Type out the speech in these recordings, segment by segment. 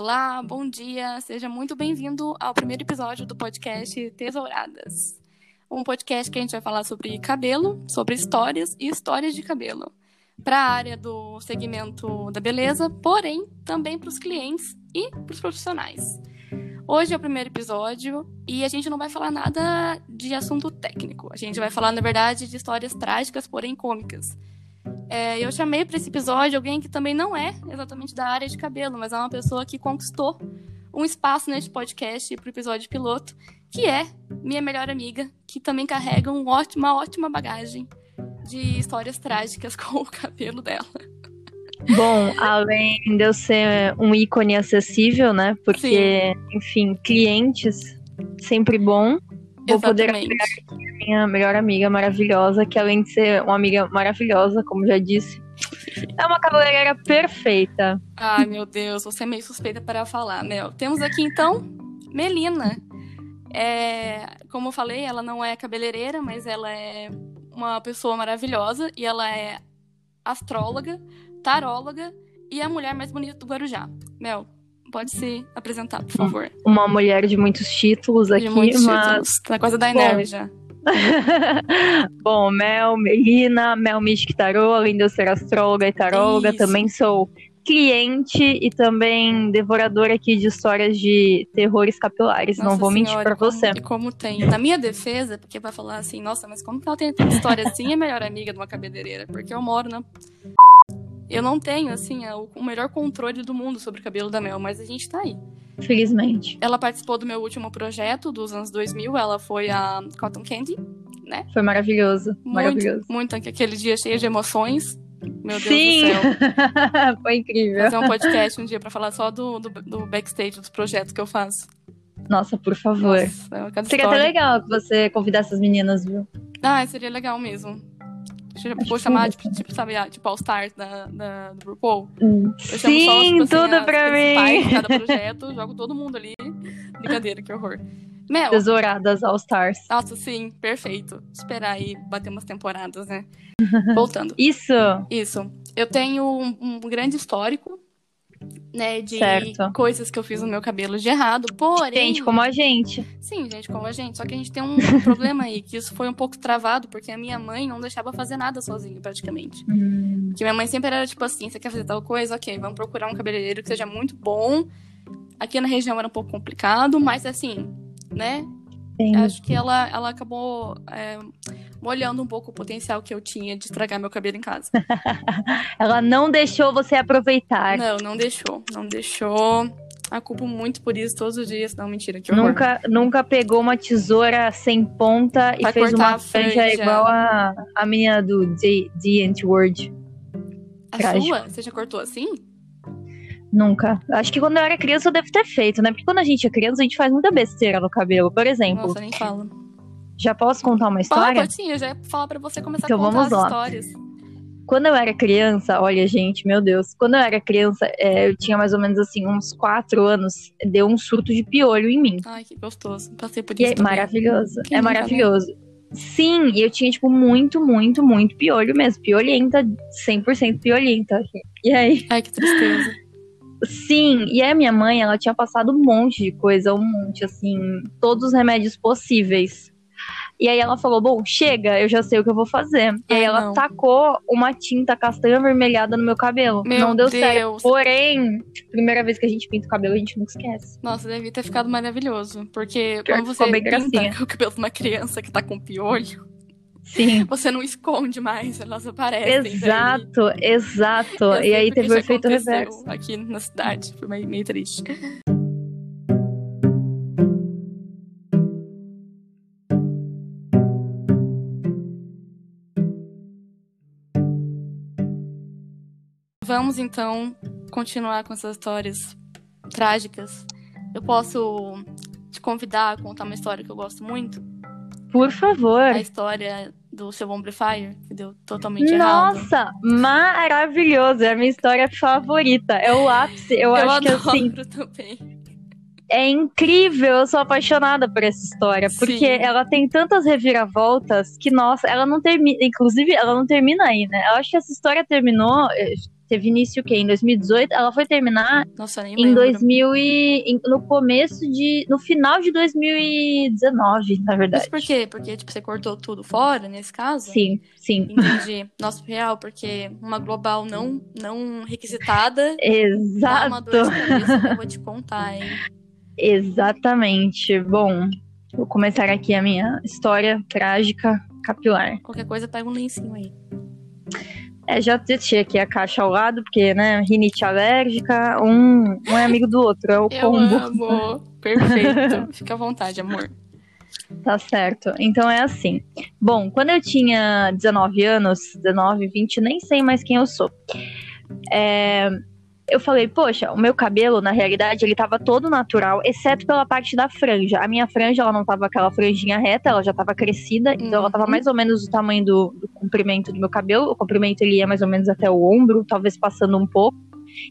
Olá, bom dia, seja muito bem-vindo ao primeiro episódio do podcast Tesouradas. Um podcast que a gente vai falar sobre cabelo, sobre histórias e histórias de cabelo. Para a área do segmento da beleza, porém também para os clientes e para os profissionais. Hoje é o primeiro episódio e a gente não vai falar nada de assunto técnico. A gente vai falar, na verdade, de histórias trágicas, porém cômicas. É, eu chamei para esse episódio alguém que também não é exatamente da área de cabelo, mas é uma pessoa que conquistou um espaço neste podcast para o episódio piloto, que é minha melhor amiga, que também carrega um ótimo, uma ótima bagagem de histórias trágicas com o cabelo dela. Bom, além de eu ser um ícone acessível, né? Porque, Sim. enfim, clientes, sempre bom. Vou Exatamente. poder aqui a minha melhor amiga maravilhosa, que além de ser uma amiga maravilhosa, como já disse, é uma cabeleireira perfeita. Ai, meu Deus, você é meio suspeita para falar, Mel. Temos aqui, então, Melina. É, como eu falei, ela não é cabeleireira, mas ela é uma pessoa maravilhosa e ela é astróloga, taróloga e a mulher mais bonita do Guarujá. Mel, pode se apresentar, por favor. Uma mulher de muitos títulos aqui, de muitos mas... títulos. Tá quase da Enerve já. Bom, Mel, Melina, Mel Mystic Tarô, além de eu ser astróloga e taróloga, Isso. também sou cliente e também devoradora aqui de histórias de terrores capilares. Nossa não vou senhora, mentir pra como, você. E como tem. Na minha defesa, porque vai falar assim, nossa, mas como que ela tem história assim é melhor amiga de uma cabeleireira? Porque eu moro na eu não tenho, assim, o melhor controle do mundo sobre o cabelo da Mel, mas a gente tá aí. Felizmente. Ela participou do meu último projeto dos anos 2000, ela foi a Cotton Candy, né? Foi maravilhoso, muito, maravilhoso. Muito, aquele dia cheio de emoções. Meu Deus Sim. do céu. foi incrível. Fazer um podcast um dia pra falar só do, do, do backstage dos projetos que eu faço. Nossa, por favor. Nossa, seria até legal que você convidasse as meninas, viu? Ah, seria legal mesmo. Vou chamar, tipo, tipo, sabe, tipo All Stars da, da, do RuPaul. Eu Sim, só, tipo, assim, tudo pra mim. De cada projeto, jogo todo mundo ali. Brincadeira, que horror. Mel. Tesouradas All Stars. Nossa, sim, perfeito. Esperar aí bater umas temporadas, né? Voltando. Isso. Isso. Eu tenho um, um grande histórico né, de certo. coisas que eu fiz no meu cabelo de errado, porém... Gente, como a gente. Sim, gente, como a gente. Só que a gente tem um problema aí, que isso foi um pouco travado, porque a minha mãe não deixava fazer nada sozinha, praticamente. Hum. Porque minha mãe sempre era tipo assim, você quer fazer tal coisa? Ok, vamos procurar um cabeleireiro que seja muito bom. Aqui na região era um pouco complicado, mas assim, né? Sim. Acho que ela, ela acabou é, molhando um pouco o potencial que eu tinha de estragar meu cabelo em casa. ela não deixou você aproveitar. Não, não deixou. Não deixou. A culpo muito por isso todos os dias. Não, mentira, que horror. Nunca, nunca pegou uma tesoura sem ponta pra e fez uma franja igual a, a menina do The, The Antword. A Trágico. sua? Você já cortou assim? Nunca. Acho que quando eu era criança eu devo ter feito, né? Porque quando a gente é criança, a gente faz muita besteira no cabelo. Por exemplo. Nossa, nem fala. Já posso contar uma história? Pode, sim, eu já ia falar pra você começar então, a contar vamos lá. histórias. Quando eu era criança, olha, gente, meu Deus. Quando eu era criança, é, eu tinha mais ou menos assim, uns quatro anos, deu um surto de piolho em mim. Ai, que gostoso. Passei por isso. é maravilhoso. Que é nunca, maravilhoso. Né? Sim, e eu tinha, tipo, muito, muito, muito piolho mesmo. Piolhenta, 100% piolhenta. E aí? Ai, que tristeza. Sim, e a minha mãe, ela tinha passado um monte de coisa, um monte, assim, todos os remédios possíveis. E aí ela falou: Bom, chega, eu já sei o que eu vou fazer. E aí ela não. tacou uma tinta castanha avermelhada no meu cabelo. Meu não deu Deus. certo. Porém, primeira vez que a gente pinta o cabelo, a gente nunca esquece. Nossa, deve ter ficado maravilhoso. Porque quando você pinta gracinha. o cabelo de uma criança que tá com piolho. Sim. Você não esconde mais, elas aparecem. Exato, daí. exato. E aí teve o efeito reverso. Aqui na cidade, foi meio, meio triste. Vamos então continuar com essas histórias trágicas. Eu posso te convidar a contar uma história que eu gosto muito? Por favor. A história do seu Amplifier, que deu totalmente Nossa, errado. Nossa, maravilhoso. É a minha história favorita. É o ápice. Eu, eu acho que assim. Também. É incrível, eu sou apaixonada por essa história, porque Sim. ela tem tantas reviravoltas que, nossa, ela não termina, inclusive, ela não termina aí, né? Eu acho que essa história terminou, teve início o quê? Em 2018. Ela foi terminar Nossa, nem em lembro. 2000 e, em- no começo de, no final de 2019, na verdade. Mas por quê? Porque, tipo, você cortou tudo fora, nesse caso? Sim, sim. Entendi. Nossa, real, porque uma global não, não requisitada dá uma dor Exato. cabeça que eu vou te contar, hein? Exatamente. Bom, vou começar aqui a minha história trágica capilar. Qualquer coisa, pega um lencinho aí. É, já deixei aqui a caixa ao lado, porque, né, rinite alérgica, um, um é amigo do outro, é o Eu combo. amo. Perfeito. Fica à vontade, amor. Tá certo. Então é assim. Bom, quando eu tinha 19 anos, 19, 20, nem sei mais quem eu sou. É, eu falei, poxa, o meu cabelo, na realidade, ele tava todo natural, exceto pela parte da franja. A minha franja, ela não tava aquela franjinha reta, ela já tava crescida, então ela tava Uhum. mais ou menos do tamanho do, do comprimento do meu cabelo. O comprimento, ele ia mais ou menos até o ombro, talvez passando um pouco.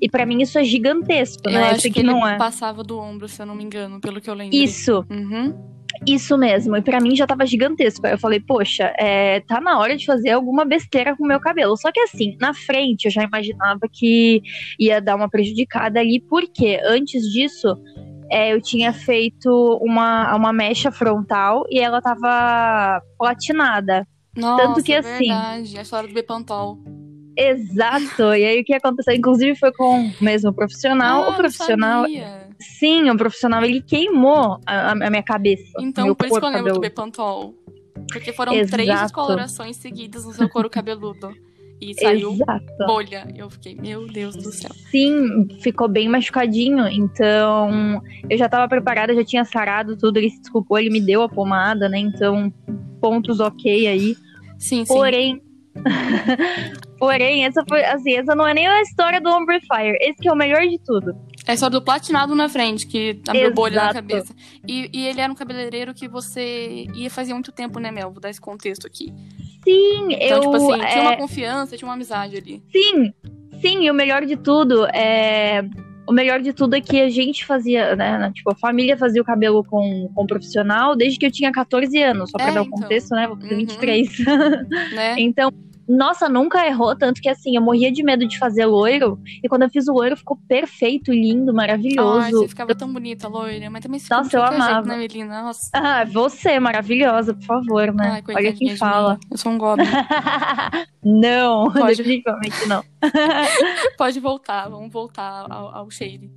E pra mim isso é gigantesco, Eu né? Eu acho que, que não é. passava do ombro, se eu não me engano, pelo que eu lembro. Isso, Uhum. Isso mesmo, e pra mim já tava gigantesco. Aí eu falei, poxa, é, tá na hora de fazer alguma besteira com o meu cabelo. Só que assim, na frente eu já imaginava que ia dar uma prejudicada ali, porque antes disso é, eu tinha feito uma, uma mecha frontal e ela tava platinada. Nossa, que, é assim- verdade. A história do Bepantol. Exato! e aí o que aconteceu? Inclusive foi com o mesmo profissional. Ah, o profissional. sabia. Sim, o profissional ele queimou a, a minha cabeça. Então, por isso que eu lembro do. Bepantol. Porque foram três Exato. descolorações seguidas no seu couro cabeludo. E saiu Exato. bolha. Eu fiquei, meu Deus do céu. Sim, ficou bem machucadinho. Então, eu já tava preparada, já tinha sarado tudo. Ele se desculpou, ele me deu a pomada, né? Então, pontos ok aí. Sim, sim. Porém. Porém, essa foi assim, essa não é nem a história do Ombre Fire. Esse que é o melhor de tudo. É a história do platinado na frente, que abriu bolha na Exato. cabeça. E, e ele era um cabeleireiro que você ia fazia muito tempo, né, Mel? Vou dar esse contexto aqui. Sim, Então, eu. tipo assim, tinha é, uma confiança, tinha uma amizade ali. Sim, sim, e o melhor de tudo é. O melhor de tudo é que a gente fazia, né? Tipo, a família fazia o cabelo com, com profissional desde que eu tinha 14 anos, só pra É, dar o então. contexto, né? Vou fazer Uhum. 23. Né? Então, nossa, nunca errou, tanto que assim, eu morria de medo de fazer loiro, e quando eu fiz o loiro ficou perfeito, lindo, Ai, maravilhoso. você ficava tão bonita, loira. Mas também ficou Nossa, eu qualquer jeito, amava. né, Melina? Nossa. Ah, você, maravilhosa, por favor, né? Ai, Olha quem fala. mim. Eu sou um goblin. não, Pode. definitivamente não. Pode voltar, vamos voltar ao, ao shade.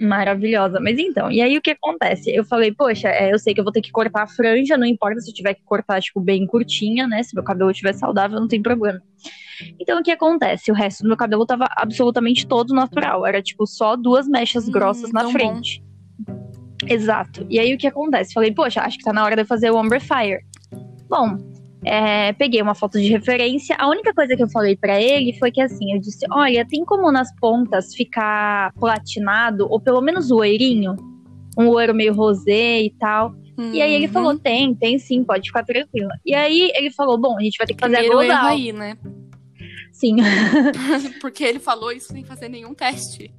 Maravilhosa. Mas então, e aí o que acontece? Eu falei, poxa, é, eu sei que eu vou ter que cortar a franja, não importa se eu tiver que cortar, tipo, bem curtinha, né? Se meu cabelo estiver saudável, não tem problema. Então, o que acontece? O resto do meu cabelo tava absolutamente todo natural. Era, tipo, só duas mechas Hum, grossas na frente. Exato. E aí, o que acontece? Falei, poxa, acho que tá na hora de eu fazer o Umber Fire. Bom, é, peguei uma foto de referência. A única coisa que eu falei pra ele foi que assim, eu disse: olha, tem como nas pontas ficar platinado, ou pelo menos loirinho? Um loiro meio rosé e tal. E aí ele Uhum. falou: tem, tem sim, pode ficar tranquila. E aí ele falou: bom, a gente vai ter que fazer Primeiro a global. aí, né? Sim. Porque ele falou isso sem fazer nenhum teste.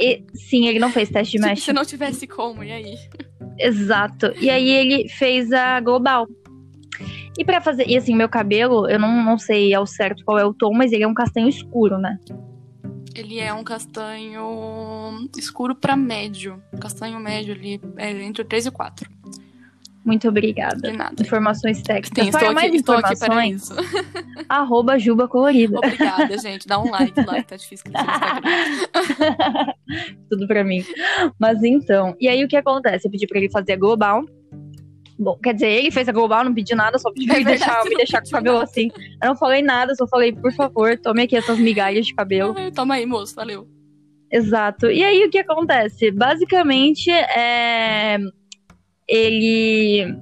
E- sim, ele não fez teste de mesh. se não tivesse como, e aí? Exato. E aí ele fez a global. E pra fazer. E assim, meu cabelo, eu não, não sei ao certo qual é o tom, mas ele é um castanho escuro, né? Ele é um castanho escuro pra médio. Castanho médio ali, é entre o 3 e o 4. Muito obrigada. De nada. Informações técnicas. Sim, estou Para aqui, mais para informações, isso. arroba Juba Colorida. Obrigada, gente. Dá um like lá, que tá difícil. Tudo pra mim. Mas então, e aí o que acontece? Eu pedi pra ele fazer a global. Bom, quer dizer, ele fez a global, não pedi nada, só pedi pra É ele verdade, deixar, me deixar com o pediu cabelo nada. assim. Eu não falei nada, só falei, por favor, tome aqui essas migalhas de cabelo. Toma aí, moço. Valeu. Exato. E aí o que acontece? Basicamente, é, ele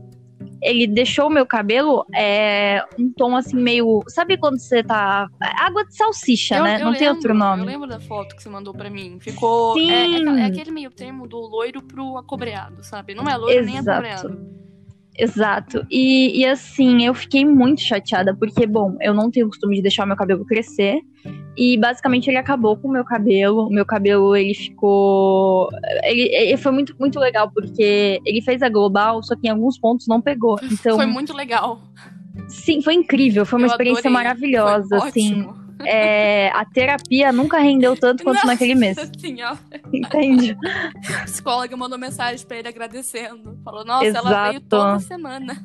ele deixou o meu cabelo é, um tom assim meio, sabe quando você tá água de salsicha, Eu- né? eu Não tem outro lembro, nome. Eu lembro da foto que você mandou pra mim. Ficou. Sim. É, é- é aquele meio termo do loiro pro acobreado, sabe? Não é loiro nem Exato. acobreado. Exato. E, e assim, eu fiquei muito chateada, porque, bom, eu não tenho o costume de deixar o meu cabelo crescer. E basicamente ele acabou com o meu cabelo. O meu cabelo, ele ficou. Ele, ele foi muito, muito legal, porque ele fez a global, só que em alguns pontos não pegou. Então, Foi muito legal. sim, foi incrível. Foi uma Eu experiência adorei. maravilhosa, Foi assim. ótimo. É, a terapia nunca rendeu tanto quanto Nossa naquele mês. Senhora. Entende? A psicóloga mandou mensagem pra ele agradecendo. Falou, nossa, ela veio Exato. toda semana.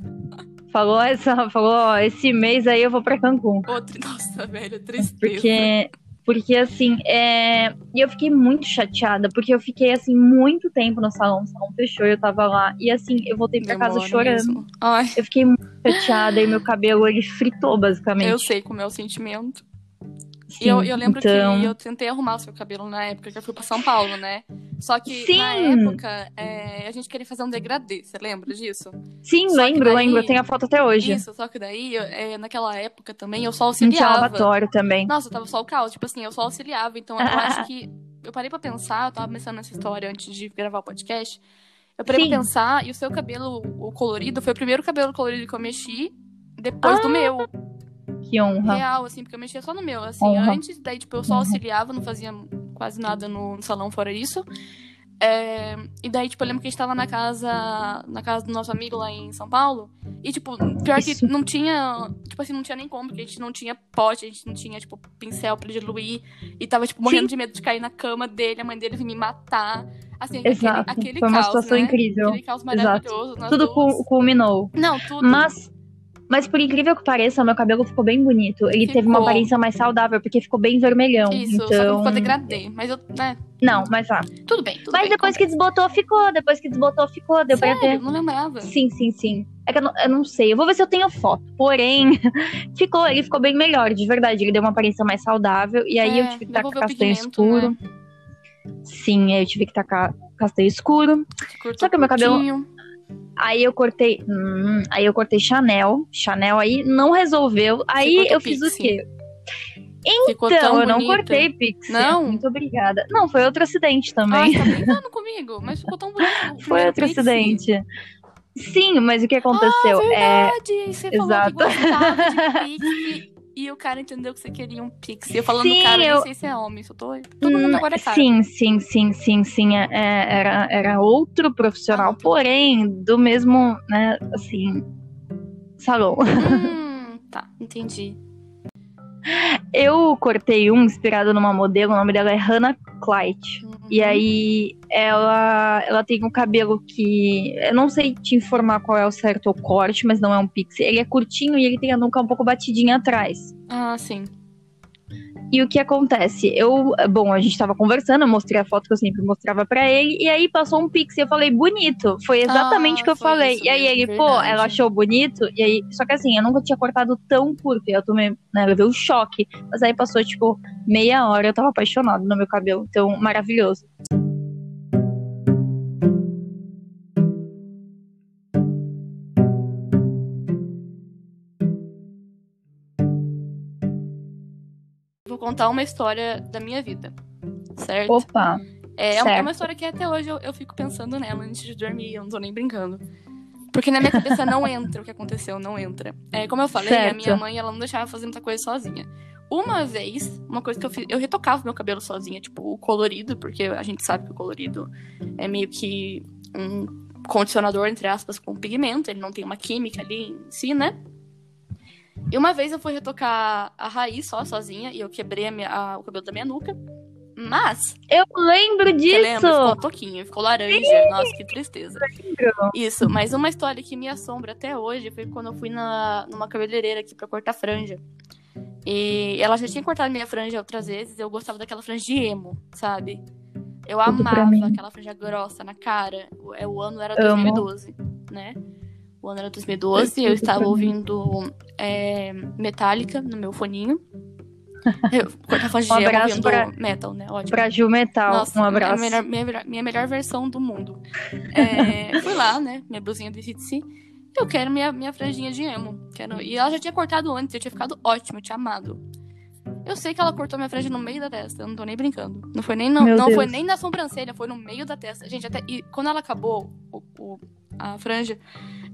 Falou, essa, falou, ó, esse mês aí eu vou pra Cancún. Outro, nossa, velho, tristeza. Porque, porque assim, é... e eu fiquei muito chateada, porque eu fiquei, assim, muito tempo no salão, o salão fechou, eu tava lá, e assim, eu voltei pra casa Demora chorando. mesmo. Ai, Eu fiquei muito chateada, e meu cabelo, ele fritou, basicamente. eu sei como é o sentimento. Sim, E eu, eu lembro então... que eu tentei arrumar o seu cabelo na época que eu fui pra São Paulo, né? Só que Sim. na época é, a gente queria fazer um degradê, você lembra disso? Sim, Só lembro, daí- lembro, eu tenho a foto até hoje. Isso, só que daí, é, naquela época também, eu só Não tinha auxiliava. lavatório também. Nossa, tava só o caos. Tipo assim, eu só auxiliava. Então eu acho que. Eu parei pra pensar, eu tava pensando nessa história antes de gravar o podcast. Eu parei Sim. pra pensar, e o seu cabelo, o colorido, foi o primeiro cabelo colorido que eu mexi depois Ah, do meu. Que honra. Real, assim, porque eu mexia só no meu. Assim, Honra. antes, daí, tipo, eu só auxiliava, não fazia quase nada no, salão fora isso. É, e daí, tipo, eu lembro que a gente tava na casa, na casa do nosso amigo lá em São Paulo. E, tipo, pior Isso. que não tinha, tipo assim, não tinha nem como, porque a gente não tinha pote, a gente não tinha, tipo, pincel pra diluir. E tava, tipo, morrendo de medo de cair na cama dele, a mãe dele vir me matar. Assim, Exato. aquele, aquele Foi uma caos, situação né? incrível. Aquele caos maravilhoso. Tudo duas. cul- culminou. Não, tudo. Mas, mas por incrível que pareça, meu cabelo ficou bem bonito. Ele teve uma Ficou. aparência mais saudável, porque ficou bem vermelhão. Isso, só que então... ficou degradê. Mas eu, né, Não, mas ah. tudo bem, tudo Mas bem. depois que desbotou, ficou. Depois que desbotou, ficou. Deu pra Sério, ver. não lembrava. Sim, sim, sim. É que eu não, eu não sei. Eu vou ver se eu tenho foto. Porém, ficou, ele ficou bem melhor, de verdade. Ele deu uma aparência mais saudável. E aí É, eu tive que tacar castanho pigmento, escuro. né? Sim, aí eu tive que tacar castanho escuro. Só que o meu cabelo- curtinho. Aí eu cortei. hum, aí eu cortei Chanel. Chanel aí não resolveu. Aí eu fiz o pixie. quê? Ficou Então, tão eu não bonito. cortei pixie. Não? Muito obrigada. Não, foi outro acidente Ah, também. você tá brincando comigo? Mas ficou tão bonito. o foi outro pixie. acidente. Sim, mas o que aconteceu? Ah, é. verdade. Aí você falou exato. que gostava de pixie. E o cara entendeu que você queria um pixie. Eu falando Sim, cara, eu nem sei se é homem. Só tô... Todo mundo Hum, agora é cara. Sim, sim, sim, sim, sim. é- é- era, era outro profissional, Ah, porém, do mesmo, né, assim, salão. Hum, tá, entendi. Eu cortei um inspirado numa modelo, o nome dela é Hannah Clyde. Uhum. E aí, ela, ela tem um cabelo que. Eu não sei te informar qual é o certo corte, mas não é um pixie. Ele é curtinho e ele tem a nuca um pouco batidinha atrás. Ah, sim. E o que acontece? Eu, bom, a gente tava conversando, eu mostrei a foto que eu sempre mostrava pra ele, e aí passou um pix e eu falei, bonito. Foi exatamente Ah, o que eu falei. E aí ele, pô, verdade. ela achou bonito, e aí, só que assim, eu nunca tinha cortado tão curto, e eu tomei, né, levei um choque. Mas aí passou, tipo, meia hora, eu tava apaixonado no meu cabelo, então, maravilhoso. Contar uma história da minha vida. Certo? Opa, É, é uma- é uma certo. história que até hoje eu, eu fico pensando nela antes de dormir, eu não tô nem brincando. Porque na minha cabeça não entra o que aconteceu, não entra. É, como eu falei, a Certo. minha mãe ela não deixava fazer muita coisa sozinha. Uma vez, uma coisa que eu fiz, eu retocava meu cabelo sozinha, tipo, o colorido, porque a gente sabe que o colorido é meio que um condicionador, entre aspas, com pigmento, ele não tem uma química ali em si, né? E uma vez eu fui retocar a raiz só, sozinha, e eu quebrei a minha- a- o cabelo da minha nuca. Mas, eu lembro disso! lembra? Ficou um pouquinho, ficou laranja. Nossa, que tristeza. Isso, mas uma história que me assombra até hoje foi quando eu fui na, numa cabeleireira aqui pra cortar franja. E ela já tinha cortado minha franja outras vezes, eu gostava daquela franja de emo, sabe? Eu Tudo amava aquela franja grossa na cara. O, é, o ano era Amo. 2012, né? O ano era 2012, eu estava ouvindo é, Metallica no meu foninho. Eu, franja Um abraço pra- metal, né? Ótimo. Pra Gil Metal, Nossa, um abraço. Minha melhor, minha, minha melhor versão do mundo. É, fui lá, né? Minha blusinha do ICDC. Eu quero minha, minha franjinha de emo. Quero... E ela já tinha cortado antes, eu tinha ficado ótimo, eu tinha amado. Eu sei que ela cortou minha franja no meio da testa, eu não tô nem brincando. Não foi nem, no, Meu não Deus. foi nem na sobrancelha, foi no meio da testa. Gente, até. E quando ela acabou o, o- a franja,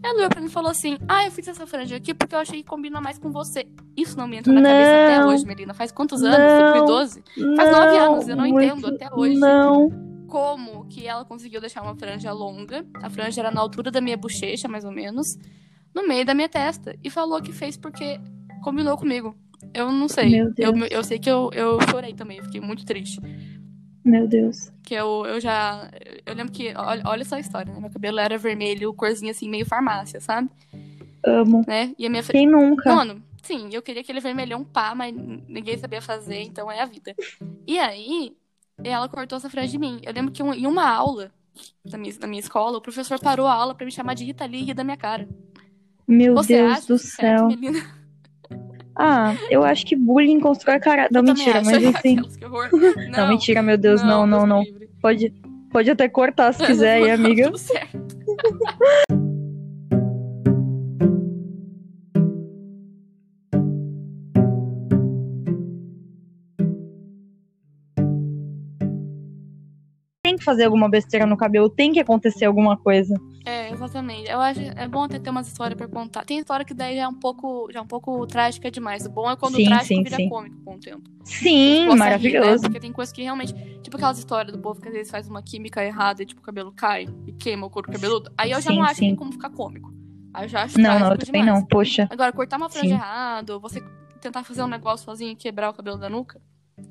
ela olhou pra mim e falou assim: Ah, eu fiz essa franja aqui porque eu achei que combina mais com você. Isso não me entra na cabeça até Não. hoje, Melina. Faz quantos anos? 2012? Faz nove anos, eu não entendo até hoje. Não. como que ela conseguiu deixar uma franja longa. A franja era na altura da minha bochecha, mais ou menos, no meio da minha testa. E falou que fez porque combinou comigo. Eu não sei. Meu Eu, Deus. eu sei que eu, eu chorei também, eu fiquei muito triste. Meu Deus. Que eu, eu já. Eu lembro que. Olha, olha só a história, né? Meu cabelo era vermelho, corzinha assim, meio farmácia, sabe? Amo. Né? E a minha. Quem nunca? Mano, sim, eu queria aquele vermelhão pá, mas ninguém sabia fazer, então é a vida. E aí, ela cortou essa franja de mim. Eu lembro que um- em uma aula da minha, da minha escola, o professor parou a aula pra me chamar de Rita Lee e rir da minha cara. Meu Você Deus do certo, céu. menina? Ah, eu acho que bullying constrói caráter. Não, mentira, mas assim. Horror. Não, mentira, meu Deus, não, não, não. livre. Pode, pode até cortar se quiser aí, Não, amiga. Tudo certo. fazer alguma besteira no cabelo, tem que acontecer alguma coisa. É, exatamente. Eu acho é bom até ter umas histórias pra contar. Tem história que daí já é um pouco, já é um pouco trágica demais. O bom é quando Sim, o trágico sim, vira sim. cômico com o tempo. Sim, Possa rir, né? maravilhoso. Porque tem coisas que realmente. Tipo aquelas histórias do povo que às vezes faz uma química errada e tipo o cabelo cai e queima o couro cabeludo. Aí eu já não acho que sim. tem como ficar cômico. Aí eu já acho Não, não, eu também demais. não. Poxa. Agora, cortar uma franja errado, você tentar fazer um negócio sozinho e quebrar o cabelo da nuca,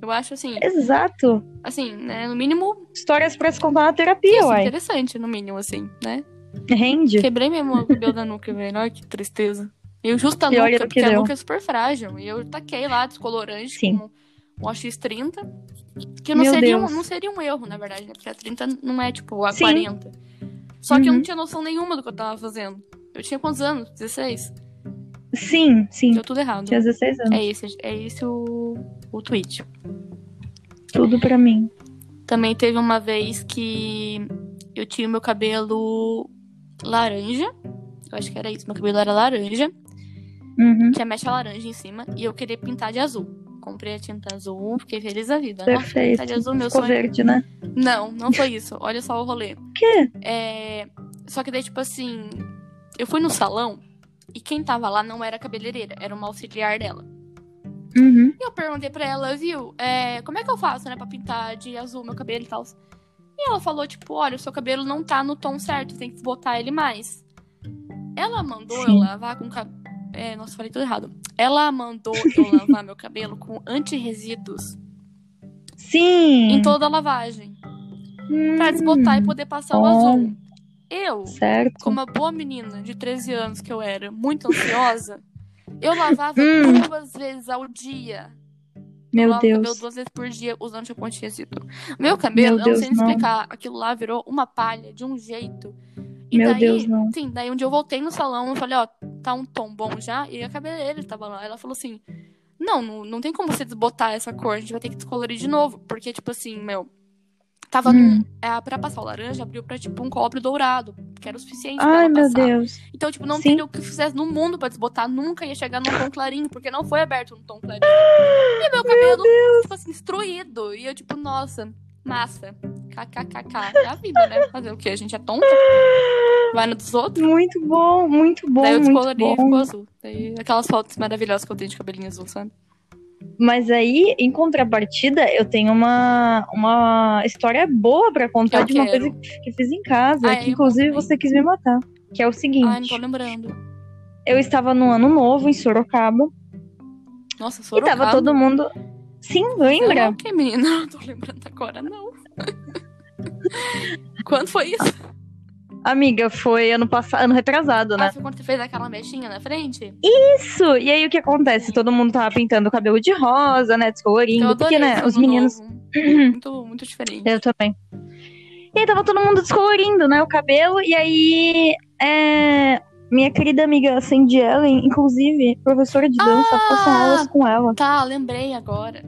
eu acho assim, Exato. assim, né? No mínimo, Histórias pra se contar na terapia, isso, uai. interessante, no mínimo, assim, né? Rende. Quebrei mesmo o cabelo da nuca, velho. Olha que tristeza. Eu justo a E nuca, porque a deu. nuca é super frágil. E eu taquei lá descolorante Sim. com um OX30. Que não Meu seria, um, não seria um erro, na verdade, né? Porque a 30 não é tipo a Sim. 40. Só que eu Uhum. não tinha noção nenhuma do que eu tava fazendo. Eu tinha quantos anos? 16? Sim, sim. Deu tudo errado. Tinha 16 anos. É esse, é esse o, o tweet. Tudo pra mim. Também teve uma vez que eu tinha o meu cabelo laranja. Eu acho que era isso. Meu cabelo era laranja. Uhum. Tinha mecha laranja em cima. E eu queria pintar de azul. Comprei a tinta azul, fiquei feliz da vida. Nossa, Perfeito. pintar de azul, meu Ficou sonho. verde, né? Não, não foi isso. Olha só o rolê. O quê? É... Só que daí, tipo assim, eu fui no salão e quem tava lá não era a cabeleireira, era uma auxiliar dela. Uhum. E eu perguntei pra ela, viu, é, como é que eu faço, né, pra pintar de azul meu cabelo e tal. E ela falou, tipo, olha, o seu cabelo não tá no tom certo, tem que botar ele mais. Ela mandou eu Sim. lavar com cabelo. É, nossa, falei tudo errado. Ela mandou eu lavar meu cabelo com anti-resíduos Sim. em toda a lavagem. Hum, Pra desbotar e poder passar o azul. Eu, Certo. como uma boa menina de 13 anos que eu era, muito ansiosa, eu lavava Hum. duas vezes ao dia. eu Meu cabelo Deus. duas vezes por dia usando shampoo anti-resíduo. Meu cabelo, Meu eu não Deus, sei não. explicar, aquilo lá virou uma palha de um jeito. E Meu daí, Deus, não. sim, daí um dia eu voltei no salão, eu falei, ó, tá um tom bom já, e a cabeleireira tava lá. Ela falou assim, não, não, não tem como você desbotar essa cor, a gente vai ter que descolorir de novo. Porque, tipo assim, meu, tava Hum. é, pra passar o laranja, abriu pra, tipo, um cobre dourado, que era o suficiente pra Ai, meu. Deus. Então, tipo, não Sim. teria o que fizesse no mundo pra desbotar, nunca ia chegar num tom clarinho, porque não foi aberto num tom clarinho. E meu cabelo, tipo assim, destruído. E eu, tipo, nossa, massa. KKKK. É a vida, né? Fazer o quê? A gente é tonta? Vai no dos outros? Muito bom, muito bom, Daí eu descolori e ficou azul. Daí aquelas fotos maravilhosas que eu tenho de cabelinho azul, sabe? Mas aí, em contrapartida, eu tenho uma, uma história boa pra contar Eu de uma quero. coisa que fiz em casa, Ah, que inclusive você quis me matar. Que é o seguinte, Ai, não tô lembrando. eu estava no ano novo em Sorocaba Nossa, e Sorocaba. tava todo mundo. Sim, lembra? Não, que menina? Não tô lembrando agora, não. Quando foi isso? Amiga, foi ano passado, ano retrasado, né? Ah, foi quando você fez aquela mechinha na frente? Isso! E aí o que acontece? Todo mundo tava pintando o cabelo de rosa, né? Descolorindo. Porque, né? Os meninos. Muito, muito diferente. Eu também. E aí tava todo mundo descolorindo, né? O cabelo. E aí. É... Minha querida amiga Sandy Ellen, inclusive, professora de dança, Ah! faço aulas com ela. Tá, lembrei agora.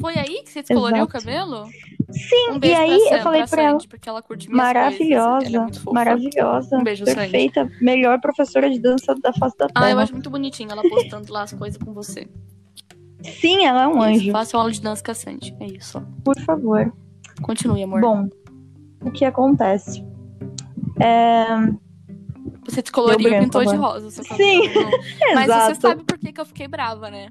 Foi aí que você descoloriu o Exato. cabelo? Sim, Um e aí pra Sam, eu falei pra pra ela. Sandy, porque ela curte coisas. Ela é Maravilhosa, maravilhosa. Um beijo, Sandy. perfeita, melhor professora de dança da face da terra. Ah, eu acho muito bonitinho ela postando lá as coisas com você. Sim, ela é um Isso, anjo, Faça aula de dança com a Sandy. É isso. por favor. Continue, amor. Bom, o que acontece? É... você descoloriu e pintou de rosa. Sim. Mas Exato. você sabe por que, que eu fiquei brava, né?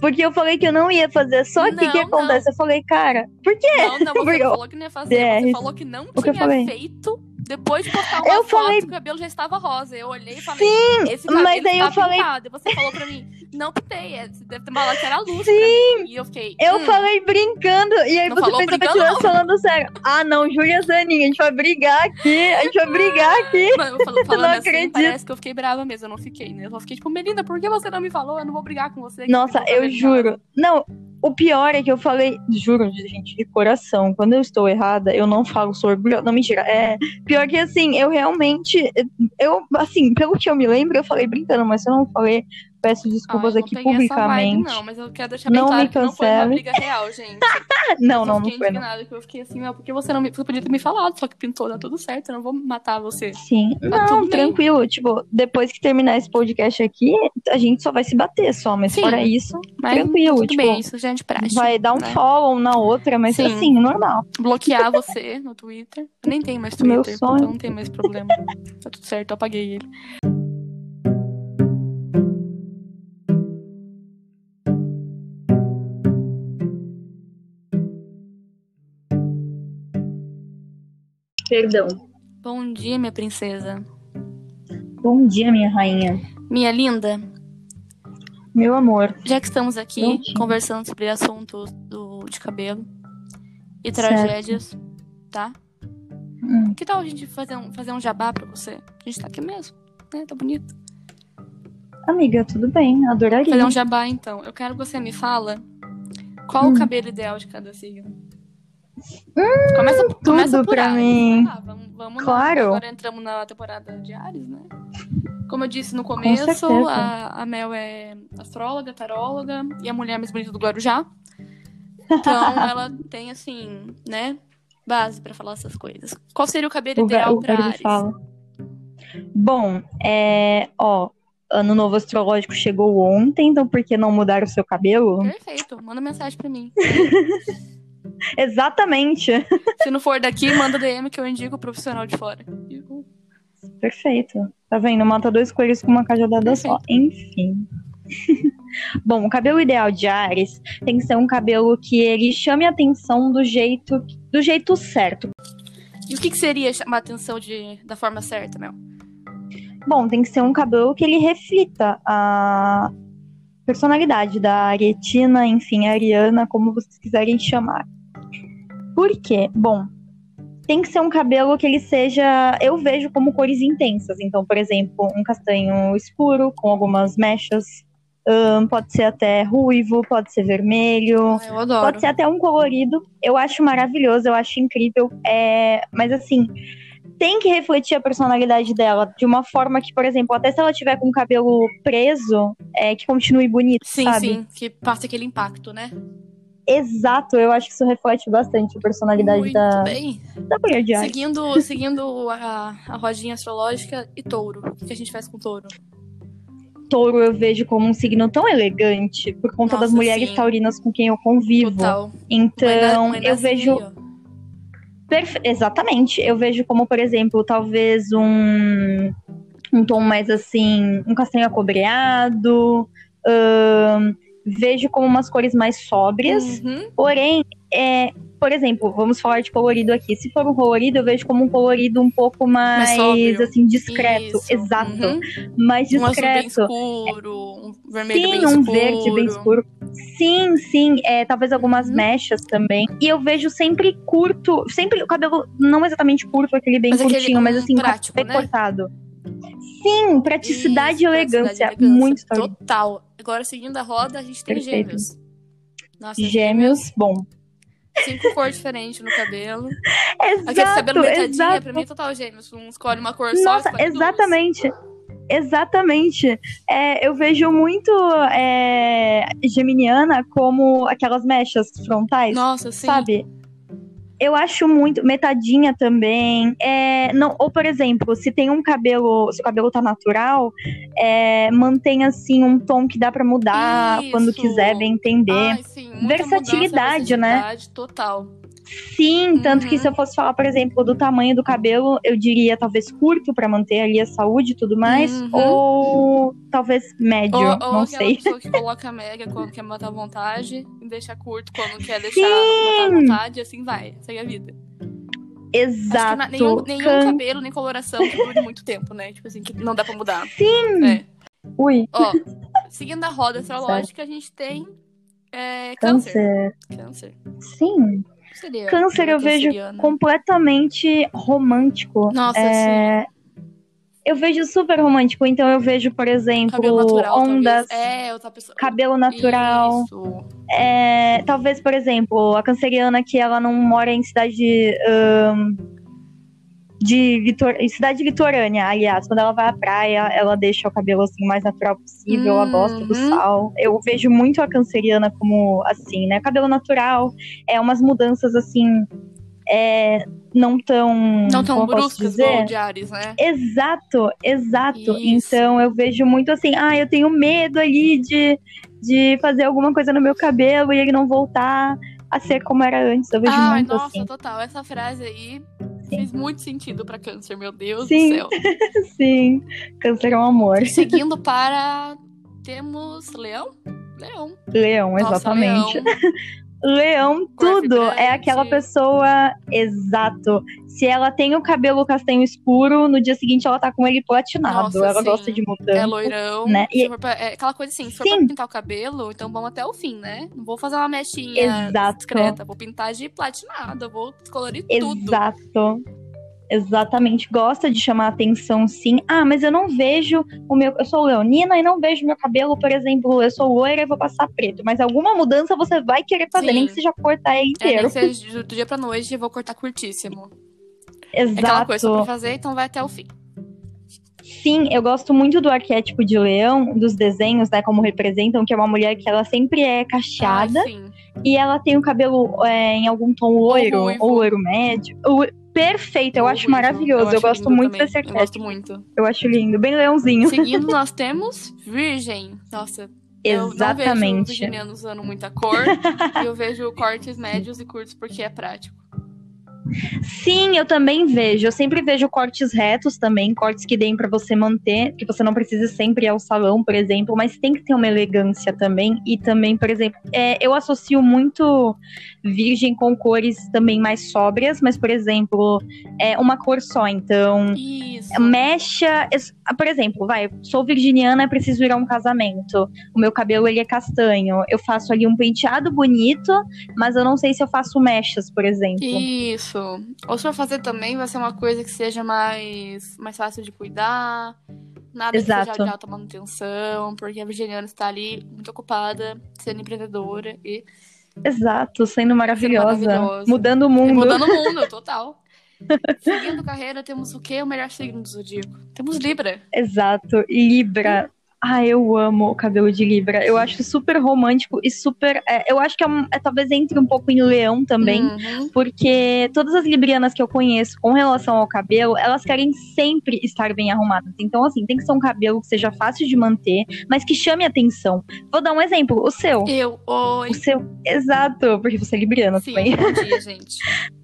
Porque eu falei que eu não ia fazer, só que o Não, que acontece? Eu falei, cara, por quê? Não, não, você não falou que não ia fazer. Você DRs. falou que não que tinha feito Depois de postar uma Eu foto, falei- o cabelo já estava rosa. Eu olhei e falei, Sim, esse cabelo mas aí tá eu falei- pintado. E você falou pra mim, não pintei, é, você deve ter falado que era luz Sim. E eu fiquei, Eu hum, falei brincando, e aí Não você pensou que eu estivesse falando sério. Ah, não, Júlia Zanin, a gente vai brigar aqui, a gente vai brigar aqui. Mano, eu falando Não assim, acredito. parece que eu fiquei brava mesmo. Eu não fiquei, né? Eu só fiquei tipo, Melinda, por que você não me falou? Eu não vou brigar com você. Nossa, o eu cabelo juro. Não, o pior é que eu falei, juro, gente, de coração. Quando eu estou errada, eu não falo sou orgulhosa. Não, mentira. É, pior que assim, eu realmente. Eu, assim, pelo que eu me lembro, eu falei brincando, mas eu não falei, peço desculpas aqui publicamente. vibe, não, mas eu quero deixar bem Não claro me que não foi uma cancele. briga real, gente. não, Eu não, não foi, não. que eu fiquei assim, meu, porque você não me. Você podia ter me falado, só que pintou, dá tudo certo, eu não vou matar você. Sim. Tá não, bem. tranquilo. Tipo, depois que terminar esse podcast aqui, a gente só vai se bater só. Mas Sim. fora isso, Mas Tranquilo, tudo tipo, bem, isso já é de praxe. vai dar um né? follow na outra, mas Sim. assim, normal. Bloquear você no Twitter. Eu nem tenho mais Meu Twitter, sonho. então não tem mais problema. Tá tudo certo, eu apaguei ele. Perdão. Bom dia, minha princesa. Bom dia, minha rainha. Minha linda, Meu amor. já que estamos aqui conversando sobre assuntos do, de cabelo e Certo. tragédias, tá? Hum. Que tal a gente fazer um, fazer um jabá pra você? A gente tá aqui mesmo, né? Tá bonito. Amiga, tudo bem, adoraria. Fazer um jabá, então. Eu quero que você me fala qual Hum. o cabelo ideal de cada signo. Começa começa por pra Ares, mim. tá? Vamos, vamos lá. Claro. Agora entramos na temporada de Ares, né? Como eu disse no começo, certeza. a, a Mel é astróloga, taróloga e a mulher mais bonita do Guarujá. Então ela tem, assim, né, base pra falar essas coisas. Qual seria o cabelo O, ideal velho Ares? fala. Bom, é, ó, ano novo astrológico chegou ontem, então por que não mudar o seu cabelo? Perfeito, manda mensagem pra mim. Exatamente. Se não for daqui, manda DM que eu indico o profissional de fora. Perfeito. Tá vendo? Mata dois coelhos com uma cajadada só. Enfim. Bom, o cabelo ideal de Ares tem que ser um cabelo que ele chame a atenção do jeito do jeito certo. E o que, que seria chamar a atenção de, da forma certa, Mel? Bom, tem que ser um cabelo que ele reflita a personalidade da Aretina, enfim, Ariana, como vocês quiserem chamar. Por quê? Bom, tem que ser um cabelo que ele seja. Eu vejo como cores intensas. Então, por exemplo, um castanho escuro com algumas mechas. ahn, pode ser até ruivo, pode ser vermelho. Ah, eu adoro. Pode ser até um colorido. Eu acho maravilhoso, eu acho incrível. É... Mas assim, tem que refletir a personalidade dela de uma forma que, por exemplo, até se ela tiver com o cabelo preso, é, que continue bonito, Sim, sabe? sim, que passa aquele impacto, né? Exato, eu acho que isso reflete bastante a personalidade Muito da, bem. da mulher de Ares. Seguindo, seguindo a, a rodinha astrológica e touro. O que a gente faz com touro? Touro eu vejo como um signo tão elegante por conta Nossa, das mulheres sim. taurinas com quem eu convivo. Total. Então, Mãe da- mãe eu vejo. Perfe- Exatamente. Eu vejo como, por exemplo, talvez um, um tom mais assim, um castanho acobreado. Vejo como umas cores mais sóbrias. Uhum. Porém, é, por exemplo, vamos falar de colorido aqui. Se for um colorido, eu vejo como um colorido um pouco mais, sóbrio. assim, discreto. Isso. Exato. Uhum. Mais Um azul bem discreto. escuro, um vermelho Sim, bem um escuro. verde bem escuro. Sim, sim, é, talvez algumas Uhum. mechas também. E eu vejo sempre curto, sempre o cabelo não exatamente curto, aquele bem Mas aquele, curtinho, mas um assim, prático, bem né? cortado. Sim, praticidade Isso, e elegância, praticidade e elegância. muito. Total. Agora, seguindo a roda, a gente tem Perfeito. gêmeos. Nossa, Gêmeos, bom. Cinco cores diferentes no cabelo. Exato, Aquele cabelo metadinha, exato. pra mim é total gêmeos. Um escolhe uma cor só, Nossa, duas. exatamente. Exatamente. É, eu vejo muito é, geminiana como aquelas mechas frontais, Nossa, sim. sabe? Eu acho muito. Metadinha também. É, não, ou, por exemplo, se tem um cabelo. Se o cabelo tá natural, é, mantém assim um tom que dá pra mudar Isso. quando quiser, bem entender. Ai, sim, Versatilidade, mudança, né? versatilidade Total. Sim, tanto que Uhum. se eu fosse falar, por exemplo, do tamanho do cabelo, eu diria talvez curto pra manter ali a saúde e tudo mais, Uhum. ou talvez médio, Ou, ou não sei. pessoa que coloca mega quando quer matar vontade e deixa curto quando quer deixar Sim! matar vontade, e assim vai. Segue a vida. Exato. Que nenhum, nenhum Can... cabelo, nem coloração que dure muito tempo, né? Tipo assim, que não dá pra mudar. Sim! É. Ui. Ó, seguindo a roda astrológica, a gente tem é. Câncer. Câncer. Sim. Seria câncer eu vejo completamente romântico. Nossa, é... sim. Eu vejo super romântico, então eu vejo, por exemplo, cabelo natural, ondas, é, cabelo natural. Isso. É, talvez, por exemplo, a canceriana que ela não mora em cidade um, de litor, cidade litorânea, aliás, quando ela vai à praia, ela deixa o cabelo assim mais natural possível, ela gosta do Uhum. sal. Eu vejo muito a canceriana como assim, né? Cabelo natural, é umas mudanças assim, é, não tão Não tão bruscas de Ares, né? Exato, exato. Isso. Então eu vejo muito assim, ah, eu tenho medo ali de, de fazer alguma coisa no meu cabelo e ele não voltar a ser como era antes. Eu vejo Ai, muito nossa, assim. total. Essa frase aí Sim. fez muito sentido pra câncer, meu Deus Sim. do céu. Sim, câncer é um amor. Seguindo para. Temos Leão? Leão. Leão, Nossa, exatamente. Leão. Leão, tudo. É aquela pessoa exato. Se ela tem o cabelo castanho escuro, no dia seguinte ela tá com ele platinado. Nossa, ela sim. gosta de mudança. É loirão. né? E- pra- é aquela coisa assim, se for Sim. pra pintar o cabelo, então vamos até o fim, né? Não vou fazer uma mechinha Exato. discreta. Vou pintar de platinado, vou descolorir tudo. Exato. Exatamente. Gosta de chamar atenção, sim. Ah, mas eu não vejo o meu. Eu sou leonina e não vejo meu cabelo, por exemplo, eu sou loira e vou passar preto. Mas alguma mudança você vai querer fazer, Sim. nem que seja cortar ele É, nem inteiro. que seja do dia pra noite, eu vou cortar curtíssimo. É Exato. aquela coisa pra fazer, então vai até o fim. Sim, eu gosto muito do arquétipo de leão, dos desenhos, né, como representam, que é uma mulher que ela sempre é cacheada Ai, sim. e ela tem o cabelo é, em algum tom loiro, ruivo. ou loiro médio. Ou- Perfeito, eu Ou acho ruivo. maravilhoso. Eu, acho gosto muito também. desse Eu arquétipo. gosto muito. Eu acho lindo, bem leãozinho. Seguindo, nós temos Virgem. Nossa, eu não vejo Exatamente. virginianos usando muita cor. e eu vejo cortes médios e curtos porque é prático. Sim, eu também vejo. Eu sempre vejo cortes retos também, cortes que deem pra você manter, que você não precisa sempre ir ao salão, por exemplo, mas tem que ter uma elegância também. E também, por exemplo, é, eu associo muito virgem com cores também mais sóbrias, mas, por exemplo, é uma cor só. Então, Isso. mecha. es- Por exemplo, vai, sou virginiana, preciso ir a um casamento. O meu cabelo ele é castanho. Eu faço ali um penteado bonito, mas eu não sei se eu faço mechas, por exemplo. Isso. Ou se for fazer também, vai ser uma coisa que seja mais, mais fácil de cuidar. Nada Exato. que seja de alta manutenção, porque a virginiana está ali muito ocupada, sendo empreendedora e Exato, sendo maravilhosa. maravilhosa. Mudando o mundo. mudando o mundo, total. Seguindo carreira, temos o quê? O melhor signo do zodíaco. Temos Libra. Exato. Libra. Ah, eu amo o cabelo de Libra. Eu acho super romântico e super. é, eu acho que é, um- é talvez entre um pouco em leão também. Uhum. Porque todas as librianas que eu conheço com relação ao cabelo, elas querem sempre estar bem arrumadas. Então, assim, tem que ser um cabelo que seja fácil de manter, mas que chame atenção. Vou dar um exemplo: o seu. Eu, oi. O seu. Exato, porque você é libriana Sim, também. bom dia, gente.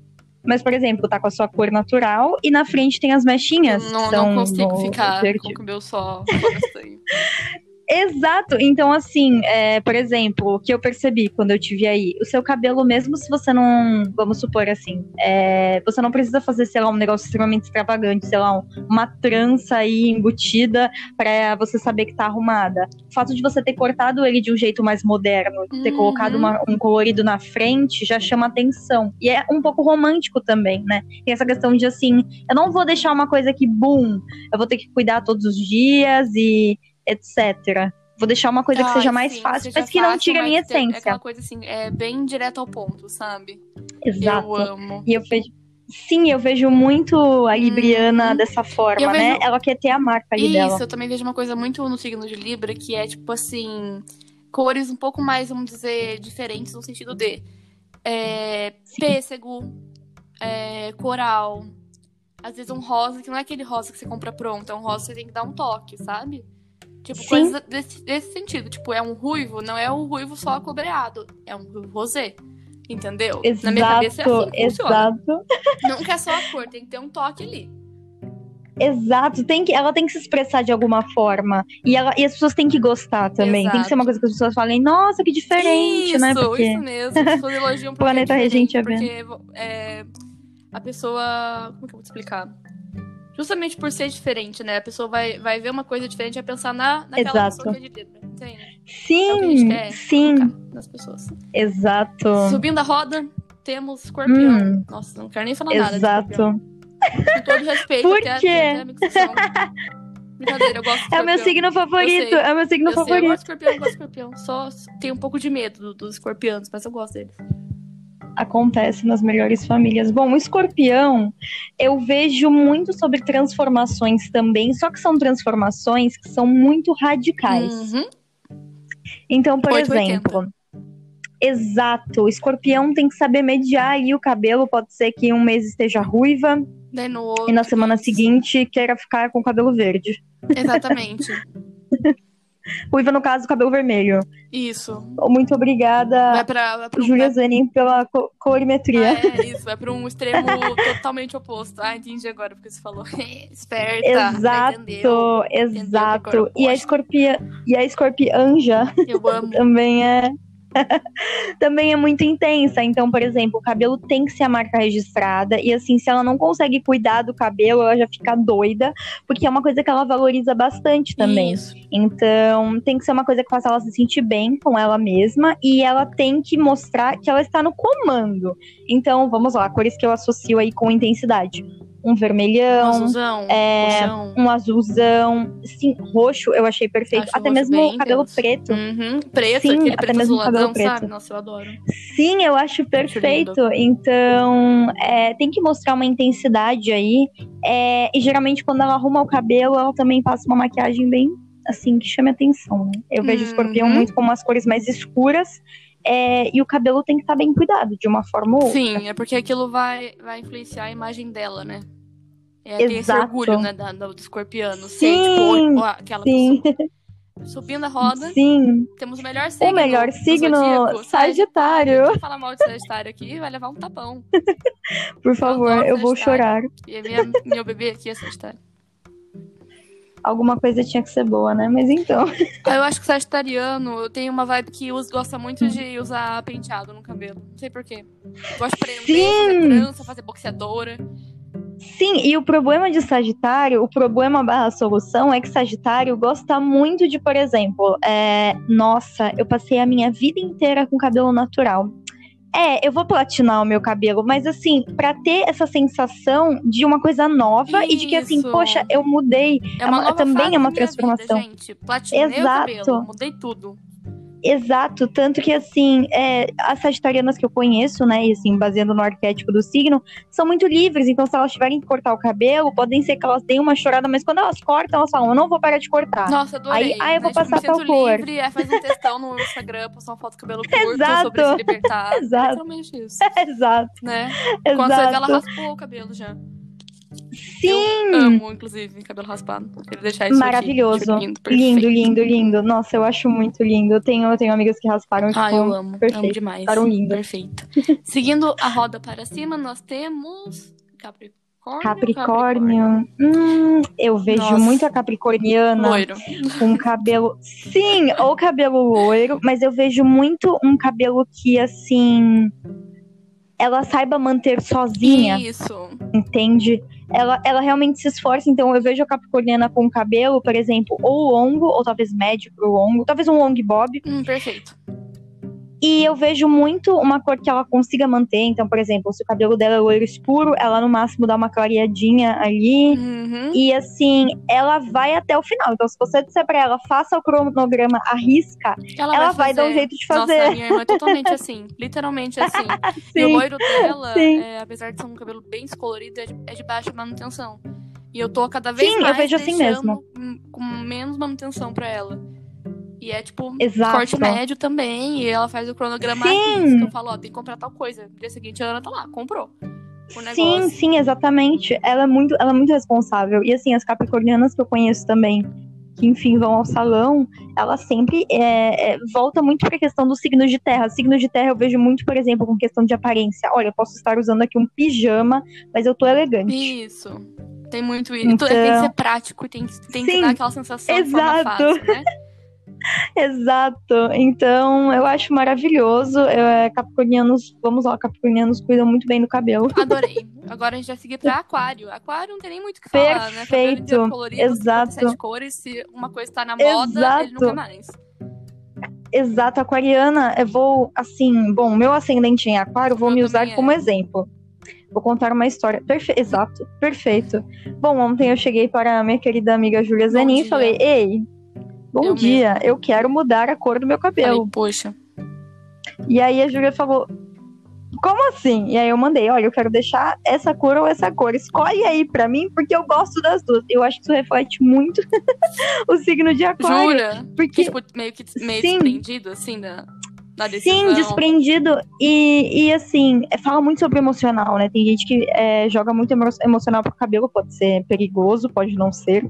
Mas, por exemplo, tá com a sua cor natural e na frente tem as mechinhas. Não, não consigo ficar com o só castanho. Exato. Então, assim, é, por exemplo, o que eu percebi quando eu tive aí, o seu cabelo, mesmo se você não, vamos supor assim, é, você não precisa fazer, sei lá, um negócio extremamente extravagante, sei lá, um- uma trança aí embutida pra você saber que tá arrumada. O fato de você ter cortado ele de um jeito mais moderno, ter Uhum. colocado uma- um colorido na frente, já chama atenção. E é um pouco romântico também, né? Tem essa questão de assim, eu não vou deixar uma coisa que, boom, eu vou ter que cuidar todos os dias e etc. Vou deixar uma coisa que Ai, seja mais sim, fácil, seja mas que não fácil, tire a minha É essência. aquela coisa assim, é bem direto ao ponto, sabe? Exato. Eu amo. E eu vejo. Sim, eu vejo muito a Libriana Uhum. dessa forma, né? vejo- Ela quer ter a marca ali Isso, dela. eu também vejo uma coisa muito no signo de Libra, que é tipo assim, cores um pouco mais, vamos dizer, diferentes no sentido de é, pêssego, é, coral. Às vezes um rosa, que não é aquele rosa que você compra pronto, é um rosa que você tem que dar um toque, sabe? Tipo, Sim. coisas desse, desse sentido. Tipo, é um ruivo, não é o ruivo só cobreado, é um ruivo rosé. Entendeu? Exato, Na minha cabeça é assim que funciona. exato. Nunca é só a cor, tem que ter um toque ali. Exato, tem que, ela tem que se expressar de alguma forma. E, ela, e as pessoas têm que gostar também. Tem que ser uma coisa que as pessoas falem, nossa, que diferente, isso, né? Porque isso mesmo. As pessoas elogiam porque Planeta é Regente diferente, é porque é, a pessoa. Como que eu vou te explicar? Justamente por ser diferente, né? A pessoa vai, vai ver uma coisa diferente e vai pensar na, naquela Exato. pessoa que é de Libra. Entende? Sim, É que a gente quer sim, nas pessoas. exato. Subindo a roda, temos escorpião. Hum. Nossa, não quero nem falar nada. de escorpião. Exato. Com todo respeito, Por até, quê? Brincadeira, eu gosto É o meu signo favorito. É o meu signo Eu sei, eu favorito. gosto de escorpião, eu gosto de escorpião. Só tenho um pouco de medo do- dos escorpianos, mas eu gosto deles. Acontece nas melhores famílias. Bom, o escorpião, eu vejo muito sobre transformações também, só que são transformações que são muito radicais. Uhum. Então, por 880. exemplo, exato, o escorpião tem que saber mediar aí o cabelo. Pode ser que um mês esteja ruiva outro. e na semana seguinte queira ficar com o cabelo verde. Exatamente. Ruiva, no caso, cabelo vermelho. Isso. Muito obrigada, Vai pra, vai pra um, Júlia Zanin, pela co- colorimetria. Ah, é, isso, vai pra um extremo totalmente oposto. Ah, entendi agora porque você falou. Esperta. já entendeu. Exato, exato. agora eu E a escorpia, e a escorpianja Eu amo. também é também é muito intensa. Então, por exemplo, o cabelo tem que ser a marca registrada e assim, se ela não consegue cuidar do cabelo, ela já fica doida, porque é uma coisa que ela valoriza bastante também. Isso. Então, tem que ser uma coisa que faça ela se sentir bem com ela mesma e ela tem que mostrar que ela está no comando. Então, vamos lá, cores que eu associo aí com intensidade. Um Um vermelhão, azulzão, é, um azulzão, sim, roxo eu achei perfeito. Acho até mesmo o cabelo intenso. preto. Uhum. Preto, Sim, até preto mesmo azuladão, cabelo preto. sabe? Nossa, eu adoro. Sim, eu acho perfeito. Então, é, tem que mostrar uma intensidade aí. É, e geralmente, quando ela arruma o cabelo, ela também passa uma maquiagem bem assim que chame atenção. Né? Eu vejo o escorpião Uhum. muito como as cores mais escuras. É, e o cabelo tem que estar bem cuidado, de uma forma ou outra. Sim, é porque aquilo vai, vai influenciar a imagem dela, né? É, tem esse Exato. orgulho, né, da, do escorpiano. Ser, Sim, tipo, ó, aquela Sim, pessoa. Subindo a roda, sim. temos o melhor signo. melhor do signo, zodíaco, Sagitário. Quem falar mal de Sagitário aqui vai levar um tapão. Por favor, adoro eu vou chorar. E minha, meu bebê aqui é Sagitário. Alguma coisa tinha que ser boa, né? Mas então. Eu acho que Sagitariano tem uma vibe que gosta muito de usar penteado no cabelo. Não sei porquê. Gosta de prender, Sim. fazer trança, fazer boxeadora. Sim, e o problema de Sagitário, o problema barra solução é que Sagitário gosta muito de, por exemplo, é, nossa, eu passei a minha vida inteira com cabelo natural. É, eu vou platinar o meu cabelo, mas assim, pra ter essa sensação de uma coisa nova e de que assim, Isso. poxa, eu mudei. É uma, uma- nova também é uma transformação. Vida, gente. Platinei Exato. o cabelo, mudei tudo. Exato, tanto que assim, é, as sagitarianas que eu conheço, né, e assim, baseando no arquétipo do signo, são muito livres, então se elas tiverem que cortar o cabelo, podem ser que elas deem uma chorada, mas quando elas cortam, elas falam, eu não vou parar de cortar. Nossa, adorei. Aí- ah, eu vou né? Tipo, passar me sinto tal cor. livre, aí faz um textão no Instagram, postar uma foto do cabelo curto Exato. sobre se libertar. Exato. Literalmente isso, Exato, né? Quando você vê, ela exato. raspou o cabelo já. Sim, Eu amo, inclusive, cabelo raspado. Queria deixar isso Maravilhoso. aqui. Lindo, lindo, lindo, lindo. Nossa, eu acho muito lindo. Eu tenho, eu tenho amigas que rasparam, tipo, Ah, eu amo. Amo perfeito. demais. Ficaram lindas. Perfeito. Seguindo a roda para cima, nós temos Capricórnio. Capricórnio. Hum, eu vejo Nossa. muito a capricorniana Loiro. com cabelo. Sim, ou cabelo loiro, mas eu vejo muito um cabelo que, assim. Ela saiba manter sozinha, Isso. entende? Ela, ela realmente se esforça, então eu vejo a capricorniana com cabelo, por exemplo, ou longo, ou talvez médio pro longo, talvez um long bob. Hum, perfeito. E eu vejo muito uma cor que ela consiga manter. Então, por exemplo, se o cabelo dela é loiro escuro, ela no máximo dá uma clareadinha ali. Uhum. E assim, ela vai até o final. Então, se você disser pra ela, faça o cronograma, arrisca, ela vai, dar um jeito de Nossa, fazer. a minha irmã é totalmente assim. Literalmente assim. E o Sim. loiro dela, Sim. é, apesar de ser um cabelo bem descolorido, é de, é de baixa manutenção. E eu tô cada vez Sim, eu mais vejo assim mesmo. com menos manutenção pra ela. E é tipo Exato. corte médio também. E ela faz o cronograma Sim. Que eu falo, ó, tem que comprar tal coisa. No dia seguinte ela tá lá, comprou. Sim, sim, exatamente. Ela é muito, ela é muito responsável. E assim, as capricornianas que eu conheço também, que enfim vão ao salão, ela sempre é, é, volta muito pra questão dos signos de terra. Signos de terra eu vejo muito, por exemplo, com questão de aparência. Olha, eu posso estar usando aqui um pijama, mas eu tô elegante. Isso. Tem muito isso. Então... Tem que Então- ser prático tem, que- tem que Sim, dar aquela sensação de forma exato. fácil, né? Exato. Então, eu acho maravilhoso. É, capricornianos, vamos lá, capricornianos cuidam muito bem do cabelo. Adorei. Agora a gente vai seguir pra aquário. Aquário não tem nem muito o que falar, né? Perfeito. Colorido, Exato. Sete cores, se uma coisa tá na moda, Exato. ele nunca mais. Exato, aquariana, eu vou, assim, bom, meu ascendente em aquário, vou Eu me usar é. como exemplo. Vou contar uma história. Perfe... Exato, perfeito. Bom, ontem eu cheguei para a minha querida amiga Júlia Zanin e falei: Ei, bom Eu dia, eu quero mudar a cor do meu cabelo. Falei, poxa. E aí a Júlia falou: Como assim? E aí eu mandei: Olha, eu quero deixar essa cor ou essa cor. Escolhe aí pra mim, porque eu gosto das duas. Eu acho que isso reflete muito o signo de aquário. Jura? Que, Porque tipo, meio que meio Sim. desprendido, assim, da. Sim, desprendido. E, e assim, é, fala muito sobre emocional, né? Tem gente que é, joga muito emo- emocional pro cabelo, pode ser perigoso, pode não ser.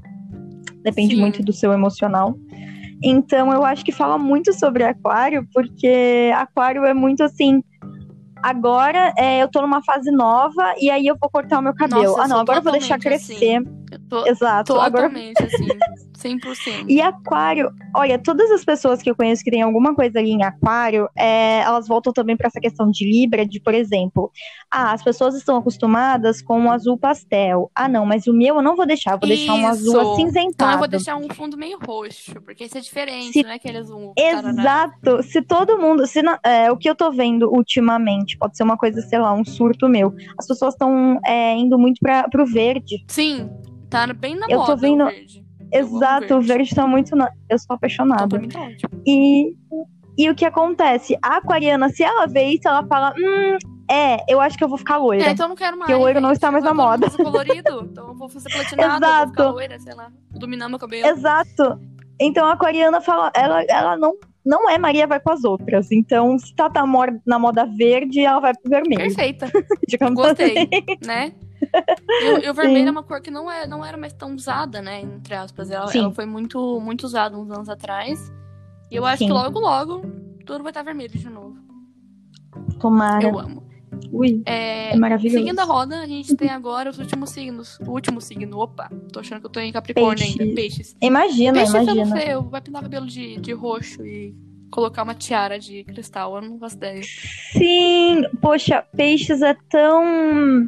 Depende Sim. muito do seu emocional. Então eu acho que fala muito sobre aquário, porque aquário é muito assim. Agora é, eu tô numa fase nova e aí eu vou cortar o meu cabelo. Nossa, ah, não, agora eu vou deixar totalmente assim. Tô Exato. Agora totalmente assim. 100%. e aquário, olha, todas as pessoas que eu conheço que têm alguma coisa ali em aquário, é, elas voltam também para essa questão de Libra, de, por exemplo, ah, as pessoas estão acostumadas com um azul pastel. Ah, não, mas o meu eu não vou deixar, eu vou deixar um azul Isso. Então eu acinzentado. vou deixar um fundo meio roxo, porque esse é diferente, Se- não é aquele azul. tarará. Exato. Se todo mundo. Se não- é, o que eu tô vendo ultimamente, pode ser uma coisa, sei lá, um surto meu. As pessoas estão indo muito para pro verde. Sim, tá bem na Eu tô moda vendo- o verde. Eu Exato, o verde tá muito. na- Eu sou Então, apaixonada. mim tá. E, e o que acontece? A aquariana, se ela vê isso, ela fala: Hum, é, eu acho que eu vou ficar loira. É, então eu não quero mais. Que o loiro não está mais na eu moda. uso colorido, então eu vou fazer platinado, eu vou ficar Exato. loira, sei lá, dominar meu cabelo. Exato. Então a aquariana fala, ela, ela não, não é Maria, vai com as outras. Então, se tá na moda, na moda verde, ela vai pro vermelho. Perfeita, digamos gostei, assim. né? E, o- vermelho Sim. é uma cor que não, é, não era mais tão usada, né? Entre aspas. Ela, ela foi muito, muito usada uns anos atrás. E eu acho Sim. que logo, logo, tudo vai estar vermelho de novo. Tomara. Eu amo. Ui, É, é maravilhoso. Seguindo a roda, a gente tem agora os últimos signos. O último signo, opa, tô achando que eu tô em Capricórnio Peixe. ainda. Peixes. Imagina, Peixes eu não imagina. sei, eu vai pintar cabelo de, de roxo e colocar uma tiara de cristal, eu não faço ideia. Sim, poxa, peixes é tão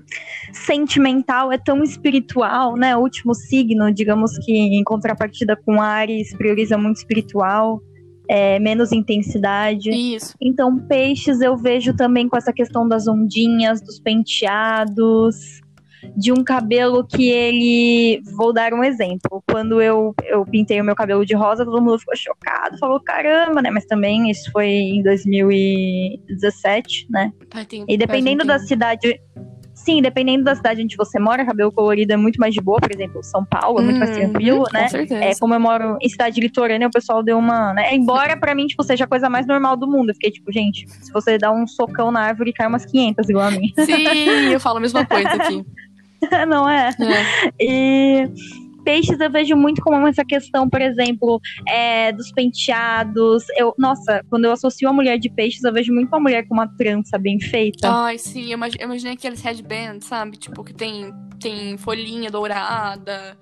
sentimental, é tão espiritual, né? O último signo, digamos que em contrapartida com Ares, prioriza muito espiritual, é, menos intensidade. Isso. Então, peixes eu vejo também com essa questão das ondinhas, dos penteados, de um cabelo que ele. Vou dar um exemplo. Quando eu, eu pintei o meu cabelo de rosa, todo mundo ficou chocado, falou caramba, né? Mas também isso foi em 2017, né? Tem- E dependendo da cidade. Sim, dependendo da cidade onde você mora, cabelo colorido é muito mais de boa, por exemplo, São Paulo é muito mais Uhum, tranquilo, né? Com certeza. É, como eu moro em cidade litorânea, o pessoal deu uma. Né? Embora pra mim, tipo, seja a coisa mais normal do mundo. Eu fiquei tipo, gente, se você dá um socão na árvore, cai umas 500 igual a mim. Sim, eu falo a mesma coisa aqui. Não é? É. E peixes eu vejo muito como essa questão, por exemplo, é, dos penteados. Eu, nossa, quando eu associo a mulher de peixes, eu vejo muito uma mulher com uma trança bem feita. Ai, sim, eu imagi- eu imaginei aqueles headbands, sabe? Tipo, que tem, tem folhinha dourada,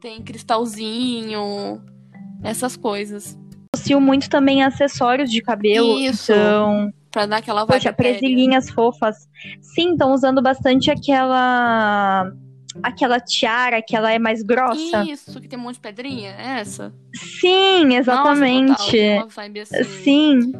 tem cristalzinho, essas coisas. Associo muito também a acessórios de cabelo. Isso. Então, Pra dar aquela vibe Poxa, presilhinhas fofas. Sim, estão usando bastante aquela. Aquela tiara que ela é mais grossa. Isso, que tem um monte de pedrinha, é essa? Sim, Nossa, total, exatamente. uma vibe assim. Sim.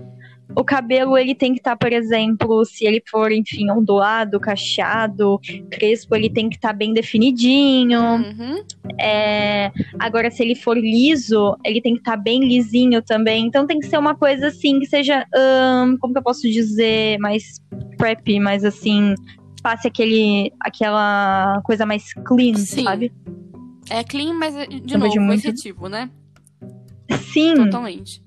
O cabelo, ele tem que estar, por exemplo, se ele for, enfim, ondulado, cacheado, crespo, ele tem que estar bem definidinho. Uhum. É, Agora, se ele for liso, ele tem que estar bem lisinho também. Então tem que ser uma coisa assim que seja, como que eu posso dizer, mais preppy, mais assim, passe aquele, aquela coisa mais clean, Sim. sabe? É clean, mas de novo, vejo muito. efetivo, né? Sim, Totalmente.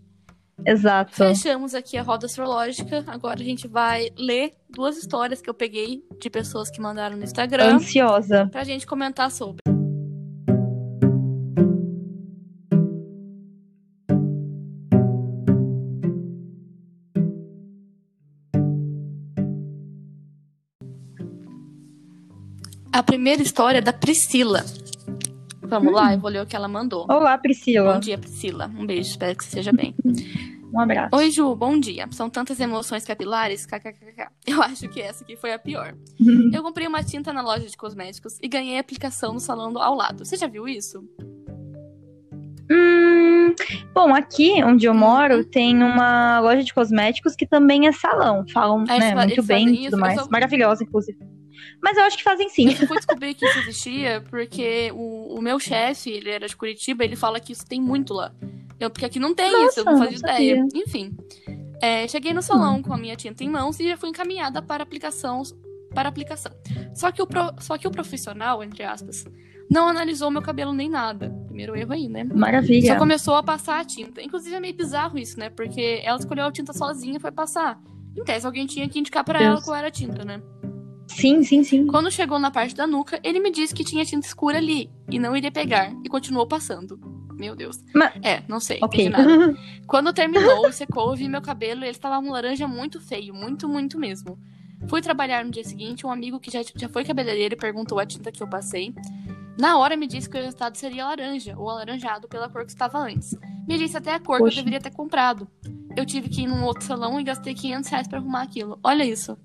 Exato. Fechamos aqui a roda astrológica. Agora a gente vai ler duas histórias que eu peguei de pessoas que mandaram no Instagram Ansiosa. pra gente comentar sobre. A primeira história é da Priscila. Vamos lá, eu vou ler o que ela mandou. Olá, Priscila. Bom dia, Priscila. Um beijo, espero que você esteja bem. Um abraço. Oi, Ju, bom dia. São tantas emoções capilares, kkkk. Eu acho que essa aqui foi a pior. Eu comprei uma tinta na loja de cosméticos e ganhei aplicação no salão do- ao lado. Você já viu isso? Hum, bom, aqui onde eu moro tem uma loja de cosméticos que também é salão. Falam eles né, muito bem e tudo mais. só- Maravilhosa, inclusive. Mas eu acho que fazem sim. Eu fui descobrir que isso existia porque o, o meu chefe, ele era de Curitiba, ele fala que isso tem muito lá. Eu, porque aqui não tem Nossa, isso, eu não fazia ideia. Enfim. É, cheguei no salão com a minha tinta em mãos e já fui encaminhada para aplicação. Para aplicação. Só que, o pro- só que o profissional, entre aspas, não analisou meu cabelo nem nada. Primeiro erro aí, né? Maravilha. Só começou a passar a tinta. Inclusive é meio bizarro isso, né? Porque ela escolheu a tinta sozinha e foi passar. Em tese, alguém tinha que indicar pra Deus. ela qual era a tinta, né? Sim, sim, sim. Quando chegou na parte da nuca, ele me disse que tinha tinta escura ali e não iria pegar e continuou passando. Meu Deus. Mas- É, não sei, Ok. entendi nada. Quando terminou secou, eu vi meu cabelo e ele estava um laranja muito feio, muito, muito mesmo. Fui trabalhar no dia seguinte, um amigo que já, já foi cabeleireiro perguntou a tinta que eu passei. Na hora me disse que o resultado seria laranja, ou alaranjado pela cor que estava antes. Me disse até a cor que Poxa. eu deveria ter comprado. Eu tive que ir num outro salão e gastei 500 reais pra arrumar aquilo. Olha isso.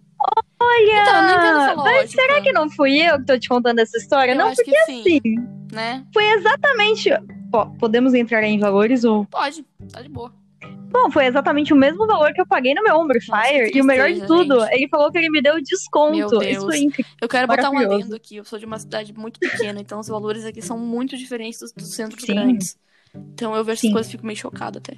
Olha! Então, não entendo essa mas será que não fui eu que tô te contando essa história? Eu não, porque que sim, assim, né? foi exatamente. Pô, podemos entrar em valores ou. Pode, tá de boa. Bom, foi exatamente o mesmo valor que eu paguei no meu Nossa, Fire. E o melhor de tudo, gente. ele falou que ele me deu desconto. Meu Isso Deus. foi incrível. Eu quero botar um adendo aqui. Eu sou de uma cidade muito pequena, então os valores aqui são muito diferentes dos, dos centros Sim. grandes. Então eu vejo Sim. essas coisas e fico meio chocada até.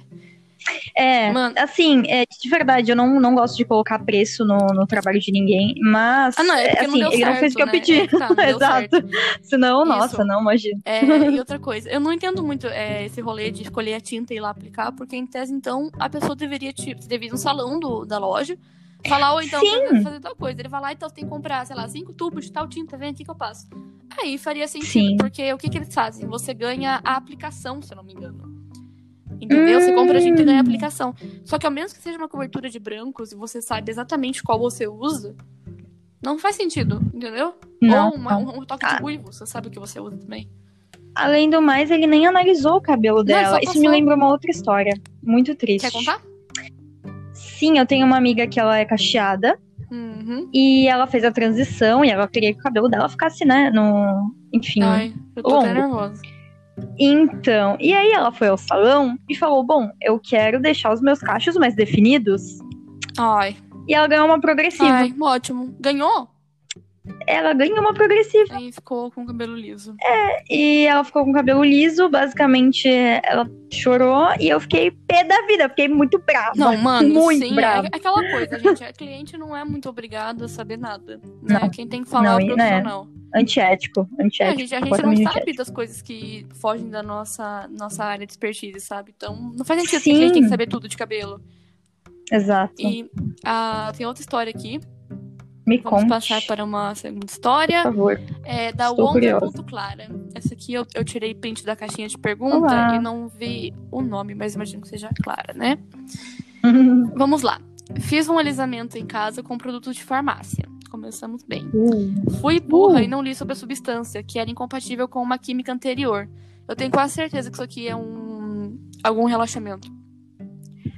É, Mano. assim, é, de verdade, eu não, não gosto de colocar preço no, no trabalho de ninguém, mas. Ah, não, é assim, não ele certo, não fez o que eu né? pedi. É tá, Exato. certo. Senão, Isso. nossa, não, imagina. É, e outra coisa, eu não entendo muito é, esse rolê de escolher a tinta e ir lá aplicar, porque em tese, então, a pessoa deveria, tipo, deveria ir no salão do, da loja, falar, ou então, Sim. fazer, tal coisa. Ele vai lá, então tem que comprar, sei lá, cinco tubos de tal tinta, vem aqui que eu passo. Aí faria sentido, Sim. porque o que, que eles fazem? Você ganha a aplicação, se eu não me engano. Entendeu? Você compra a tinta e ganha a Hum. aplicação. Só que ao menos que seja uma cobertura de brancos e você sabe exatamente qual você usa, não faz sentido, entendeu? Não, Ou uma- um, um toque Ah. de ruivo, você sabe o que você usa também. Além do mais, ele nem analisou o cabelo dela. Isso me lembra uma outra história. Muito triste. Quer contar? Sim, eu tenho uma amiga que ela é cacheada Uhum. e ela fez a transição e ela queria que o cabelo dela ficasse, né, no. Enfim. Ai, eu tô até longo. nervosa. Então, e aí ela foi ao salão e falou: Bom, eu quero deixar os meus cachos mais definidos. Ai, E ela ganhou uma progressiva. ai, ótimo. Ganhou? Ela ganhou uma progressiva. Aí ficou com o cabelo liso. E ela ficou com o cabelo liso. Basicamente, ela chorou e eu fiquei pé da vida. Fiquei muito brava. Não, mano, muito sim, brava. é aquela coisa, gente. A cliente não é muito obrigada a saber nada. Né? Não. Quem tem que falar Não, é o e, né, Antiético. É, a Antiético. gente, a gente não sabe antiético. das coisas que fogem da nossa, nossa área de expertise, sabe? Então, não faz sentido que a gente tem que saber tudo de cabelo. Exato. E ah, tem outra história aqui. Me Vamos conte, passar para uma segunda história. por favor. É da Estou curiosa. Wonder.clara. Essa aqui eu, eu tirei print da caixinha de pergunta Olá. e não vi o nome, mas imagino que seja Clara, né? Vamos lá. Fiz um alisamento em casa com produtos de farmácia. Começamos bem. Uh, Fui burra e não li sobre a substância, que era incompatível com uma química anterior. Eu tenho quase certeza que isso aqui é um algum relaxamento.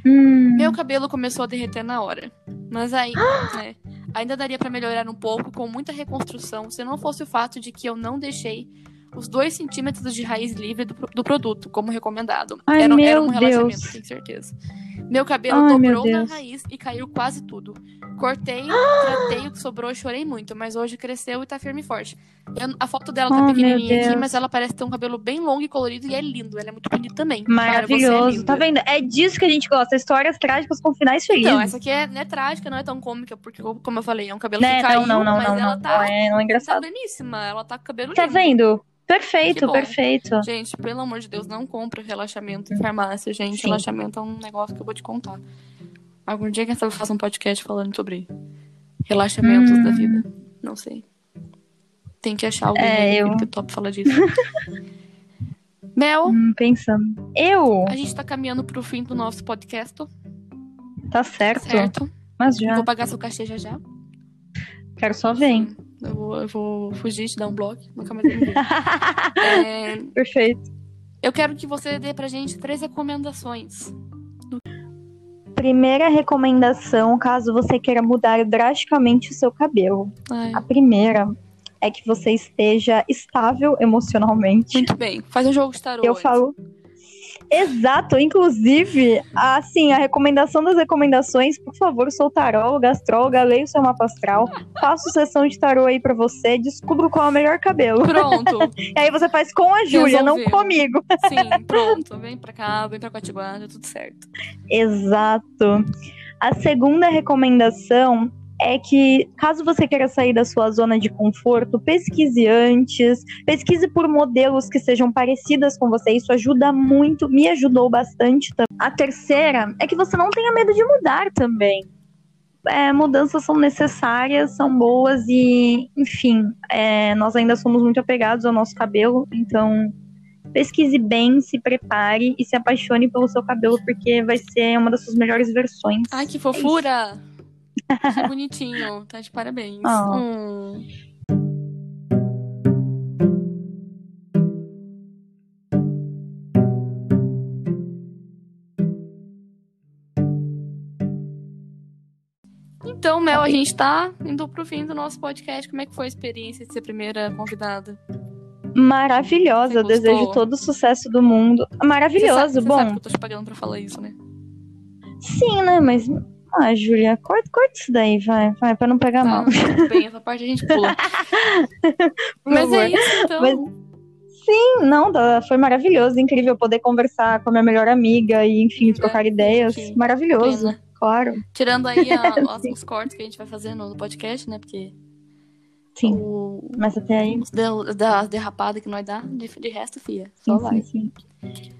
hum, Meu cabelo começou a derreter na hora. Mas aí, né, ainda daria pra melhorar um pouco com muita reconstrução, se não fosse o fato de que eu não deixei os 2 centímetros de raiz livre do, do produto, como recomendado. Ai, era, era meu um relaxamento, Deus. tenho certeza. Meu cabelo Ai, meu dobrou na Deus. raiz e caiu quase tudo. Cortei, tratei o que sobrou chorei muito, mas hoje cresceu e tá firme e forte. Eu- a foto dela tá Oh, meu pequenininha aqui, mas ela parece ter um cabelo bem longo e colorido e é lindo. Ela é muito bonita também. Cara, é Maravilhoso. linda. tá vendo? É disso que a gente gosta. Histórias trágicas com finais felizes. Então, essa aqui é, não é trágica, não é tão cômica, porque, como eu falei, é um cabelo né? que caiu, não, não, não, mas não, ela não. tá, Não é, não é tá engraçado. pleníssima. Ela tá com cabelo Tá lindo. vendo? Que Perfeito, perfeito. Gente, pelo amor de Deus, não compra relaxamento em farmácia, gente. Sim. Relaxamento é um negócio que eu vou te contar. Algum dia, quem sabe, eu faço um podcast falando sobre relaxamentos Hum. da vida. Não sei. Tem que achar alguém É, eu- que top fala disso. Mel, Hum, pensando. Eu? a gente tá caminhando pro fim do nosso podcast, Tá certo. certo? Mas já. Vou pagar seu cachê já já. Quero só ver. hein? Eu vou eu vou fugir, te dar um bloco, nunca mais é, Perfeito. eu quero que você dê pra gente três recomendações. Primeira recomendação, caso você queira mudar drasticamente o seu cabelo. Ai, A primeira é que você esteja estável emocionalmente. muito bem. Faz um jogo de tarô. Eu antes. falo. Exato, inclusive, assim, a recomendação das recomendações, por favor, sou taróloga, astróloga, leia o seu mapa astral, faço sessão de tarô aí pra você, descubro qual é o melhor cabelo. Pronto. E aí você faz com a Júlia, não comigo. Sim, pronto. Vem pra cá, vem pra Coatiguá, tá tudo certo. Exato. A segunda recomendação é que, caso você queira sair da sua zona de conforto, pesquise antes, pesquise por modelos que sejam parecidas com você. Isso ajuda muito, me ajudou bastante. também. A terceira é que você não tenha medo de mudar também. É, mudanças são necessárias, são boas e, enfim, é, nós ainda somos muito apegados ao nosso cabelo, então pesquise bem, se prepare e se apaixone pelo seu cabelo, porque vai ser uma das suas melhores versões. Ai, que fofura! Que bonitinho. Tá de parabéns. Oh. Hum. Então, Mel, a gente tá indo pro fim do nosso podcast. Como é que foi a experiência de ser primeira convidada? Maravilhosa, Você eu desejo todo o sucesso do mundo. Você Maravilhoso, sabe, você bom. sabe que eu tô te pagando pra falar isso, né? Sim, né? Mas. Ah, Júlia, corta, corta isso daí, vai, vai, pra não pegar Tá, mal. tudo bem, essa parte a gente pula. Mas é favor. isso, então. Mas- Sim, não, tá- foi maravilhoso, incrível poder conversar com a minha melhor amiga e, enfim, É, trocar ideias. sim. Maravilhoso, Plena. claro. Tirando aí a- os cortes que a gente vai fazer no podcast, né? Porque Sim, o, mas até aí. del- da derrapada que nós dá, de, de resto, fia. Só Sim, vai. sim,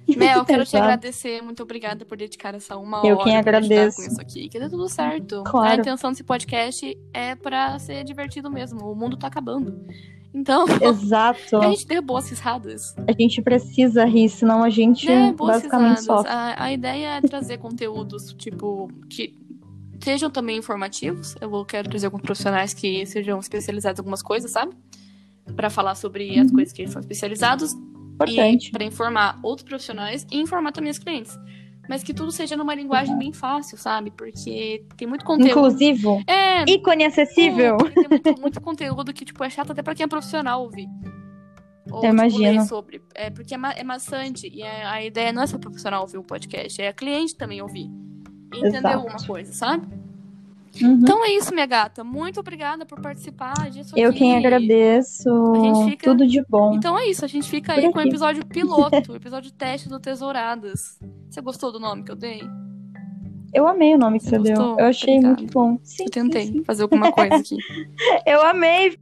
sim. Mel, eu quero te agradecer. Muito obrida por dedicar essa uma Eu hora quem pra ajudar agradeço. com isso aqui. Que dê tudo certo. Claro. A intenção desse podcast é pra ser divertido mesmo. O mundo tá acabando. Então, Exato. a gente dê boas risadas. A gente precisa rir, senão a gente boas basicamente risadas. sofre. A, a ideia é trazer conteúdos, tipo, que sejam também informativos. Eu vou- quero trazer alguns profissionais que sejam especializados em algumas coisas, sabe? Pra falar sobre as Uhum. coisas que eles são especializados. Importante. E pra informar outros profissionais e informar também os clientes. Mas que tudo seja numa linguagem bem fácil, sabe? Porque tem muito conteúdo. Inclusivo, É, ícone acessível. é, tem muito, muito conteúdo que, tipo, é chato até pra quem é profissional ouvir. Ou, Eu tipo, imagino. ler sobre. É porque é, ma é maçante. E a, a ideia não é só o profissional ouvir o podcast, é a cliente também ouvir. Entender Exato. alguma coisa, sabe? Uhum. Então é isso, minha gata. Muito obrigada por participar disso Eu aqui. quem agradeço. Fica- Tudo de bom. Então é isso, a gente fica Por aí com o episódio piloto, o episódio teste do Tesouradas. Você gostou do nome que eu dei? Eu amei o nome que Você você deu. Eu achei Obrigada. muito bom. Sim, Eu sim, tentei sim. fazer alguma coisa aqui. Eu amei.